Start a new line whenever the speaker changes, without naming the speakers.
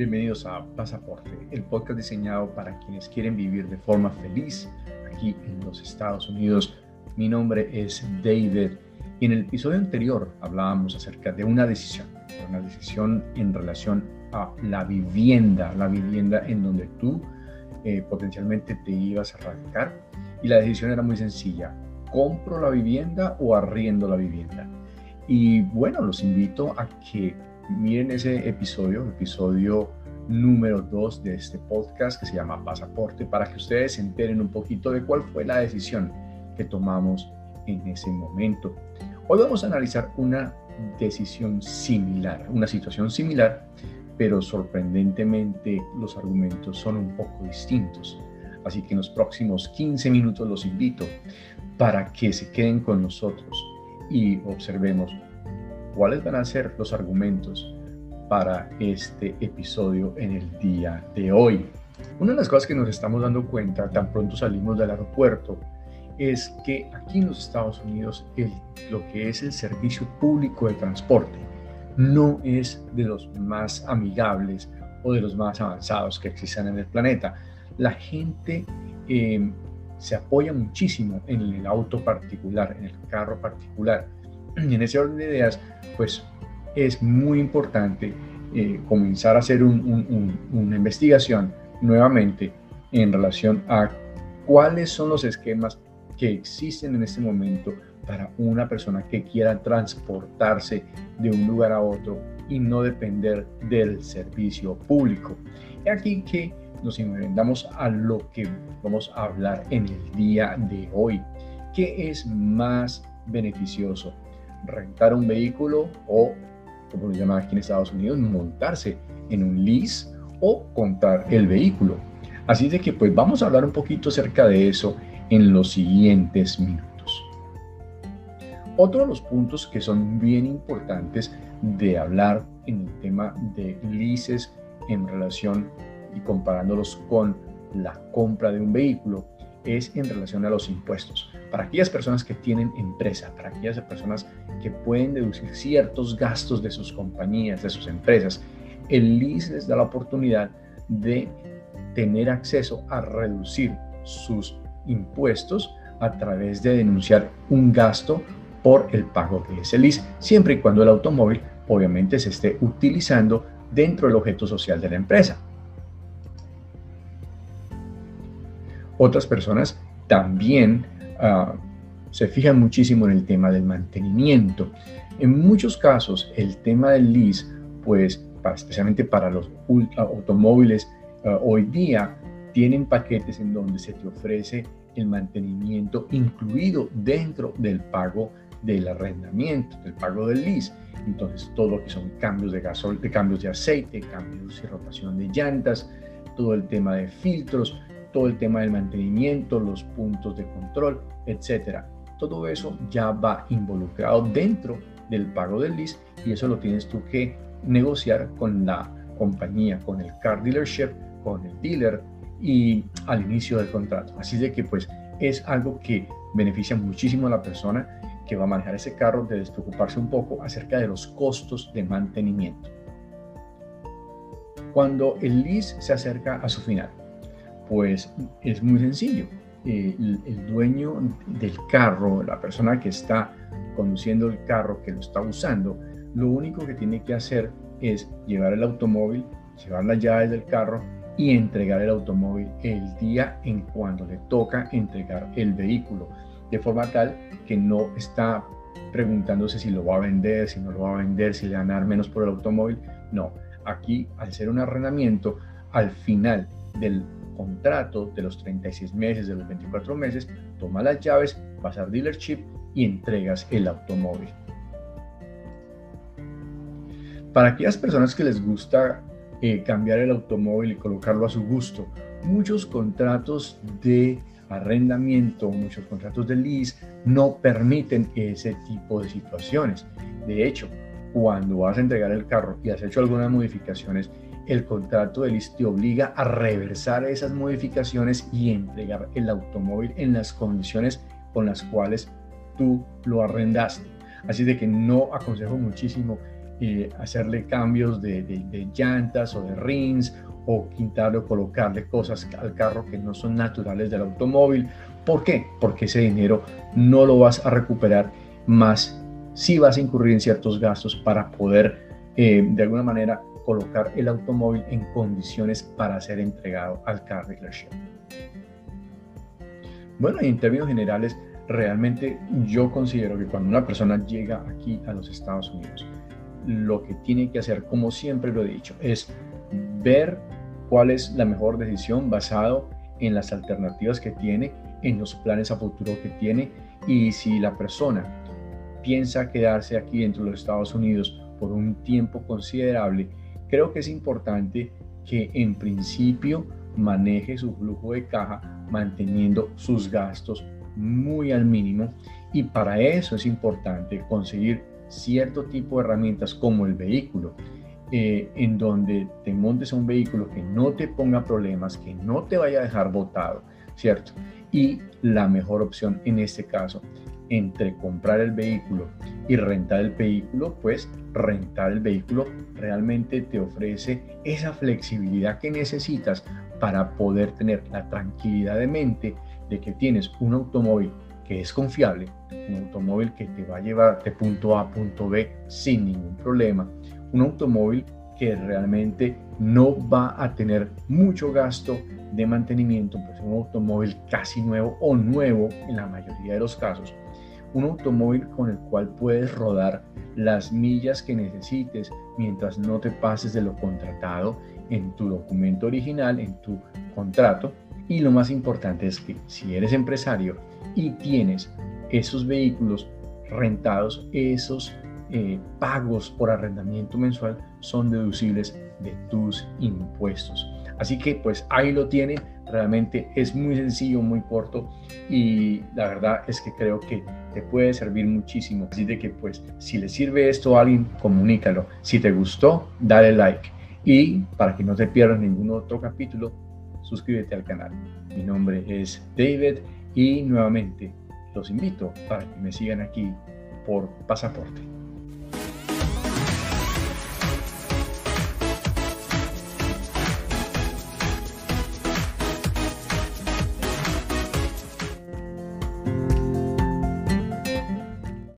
Bienvenidos a Pasaporte, el podcast diseñado para quienes quieren vivir de forma feliz aquí en los Estados Unidos. Mi nombre es David y en el episodio anterior hablábamos acerca de una decisión, una decisión en relación a la vivienda, la vivienda en donde tú eh, potencialmente te ibas a radicar y la decisión era muy sencilla, ¿compro la vivienda o arriendo la vivienda? Y bueno, los invito a que miren ese episodio, episodio número 2 de este podcast que se llama Pasaporte, para que ustedes se enteren un poquito de cuál fue la decisión que tomamos en ese momento. Hoy vamos a analizar una decisión similar, una situación similar, pero sorprendentemente los argumentos son un poco distintos. Así que en los próximos 15 minutos los invito para que se queden con nosotros y observemos cuáles van a ser los argumentos para este episodio en el día de hoy. Una de las cosas que nos estamos dando cuenta tan pronto salimos del aeropuerto es que aquí en los Estados Unidos el, lo que es el servicio público de transporte no es de los más amigables o de los más avanzados que existen en el planeta. La gente eh, se apoya muchísimo en el auto particular, en el carro particular y en ese orden de ideas, pues es muy importante eh, comenzar a hacer una investigación nuevamente en relación a cuáles son los esquemas que existen en este momento para una persona que quiera transportarse de un lugar a otro y no depender del servicio público. Y aquí que nos enfrentamos a lo que vamos a hablar en el día de hoy. ¿Qué es más beneficioso? Rentar un vehículo o, como lo llaman aquí en Estados Unidos, montarse en un lease o comprar el vehículo. Así de que pues vamos a hablar un poquito acerca de eso en los siguientes minutos. Otro de los puntos que son bien importantes de hablar en el tema de leases en relación y comparándolos con la compra de un vehículo es en relación a los impuestos. Para aquellas personas que tienen empresa, para aquellas personas que pueden deducir ciertos gastos de sus compañías, de sus empresas, el LIS les da la oportunidad de tener acceso a reducir sus impuestos a través de denunciar un gasto por el pago de ese LIS, siempre y cuando el automóvil obviamente se esté utilizando dentro del objeto social de la empresa. Otras personas también ah, se fijan muchísimo en el tema del mantenimiento. En muchos casos, el tema del lease, pues especialmente para los automóviles ah, hoy día, tienen paquetes en donde se te ofrece el mantenimiento incluido dentro del pago del arrendamiento, del pago del lease. Entonces, todo lo que son cambios de gasol, de cambios de aceite, cambios y rotación de llantas, todo el tema de filtros, todo el tema del mantenimiento, los puntos de control, etcétera. Todo eso ya va involucrado dentro del pago del lease y eso lo tienes tú que negociar con la compañía, con el car dealership, con el dealer y al inicio del contrato. Así de que pues es algo que beneficia muchísimo a la persona que va a manejar ese carro de despreocuparse un poco acerca de los costos de mantenimiento. Cuando el lease se acerca a su final, pues es muy sencillo. Eh, el, dueño del carro, la persona que está conduciendo el carro, que lo está usando, lo único que tiene que hacer es llevar el automóvil, llevar las llaves del carro y entregar el automóvil el día en cuando le toca entregar el vehículo, de forma tal que no está preguntándose si lo va a vender, si no lo va a vender, si le van menos por el automóvil. No, aquí al ser un arrendamiento, al final del contrato de los 36 meses, de los 24 meses, toma las llaves, vas al dealership y entregas el automóvil. Para aquellas personas que les gusta eh, cambiar el automóvil y colocarlo a su gusto, muchos contratos de arrendamiento, muchos contratos de lease no permiten ese tipo de situaciones. De hecho, cuando vas a entregar el carro y has hecho algunas modificaciones, el contrato de lease te obliga a reversar esas modificaciones y entregar el automóvil en las condiciones con las cuales tú lo arrendaste. Así de que no aconsejo muchísimo eh, hacerle cambios de, de, llantas o de rins o quitarle o colocarle cosas al carro que no son naturales del automóvil. ¿Por qué? Porque ese dinero no lo vas a recuperar más si vas a incurrir en ciertos gastos para poder eh, de alguna manera colocar el automóvil en condiciones para ser entregado al car dealership. Bueno, en términos generales, realmente yo considero que cuando una persona llega aquí a los Estados Unidos, lo que tiene que hacer, como siempre lo he dicho, es ver cuál es la mejor decisión basado en las alternativas que tiene, en los planes a futuro que tiene y si la persona piensa quedarse aquí dentro de los Estados Unidos por un tiempo considerable, creo que es importante que en principio maneje su flujo de caja manteniendo sus gastos muy al mínimo y para eso es importante conseguir cierto tipo de herramientas como el vehículo, eh, en donde te montes un vehículo que no te ponga problemas, que no te vaya a dejar botado, ¿cierto? Y la mejor opción en este caso, entre comprar el vehículo y rentar el vehículo, pues rentar el vehículo realmente te ofrece esa flexibilidad que necesitas para poder tener la tranquilidad de mente de que tienes un automóvil que es confiable, un automóvil que te va a llevar de punto A a punto B sin ningún problema, un automóvil que realmente no va a tener mucho gasto de mantenimiento, pues un automóvil casi nuevo o nuevo en la mayoría de los casos, un automóvil con el cual puedes rodar las millas que necesites mientras no te pases de lo contratado en tu documento original, en tu contrato. Y lo más importante es que si eres empresario y tienes esos vehículos rentados, esos eh, pagos por arrendamiento mensual son deducibles de tus impuestos. Así que pues ahí lo tienen, realmente es muy sencillo, muy corto y la verdad es que creo que te puede servir muchísimo. Así de que pues si le sirve esto a alguien, comunícalo. Si te gustó, dale like. Y para que no te pierdas ningún otro capítulo, suscríbete al canal. Mi nombre es David y nuevamente los invito para que me sigan aquí por pasaporte.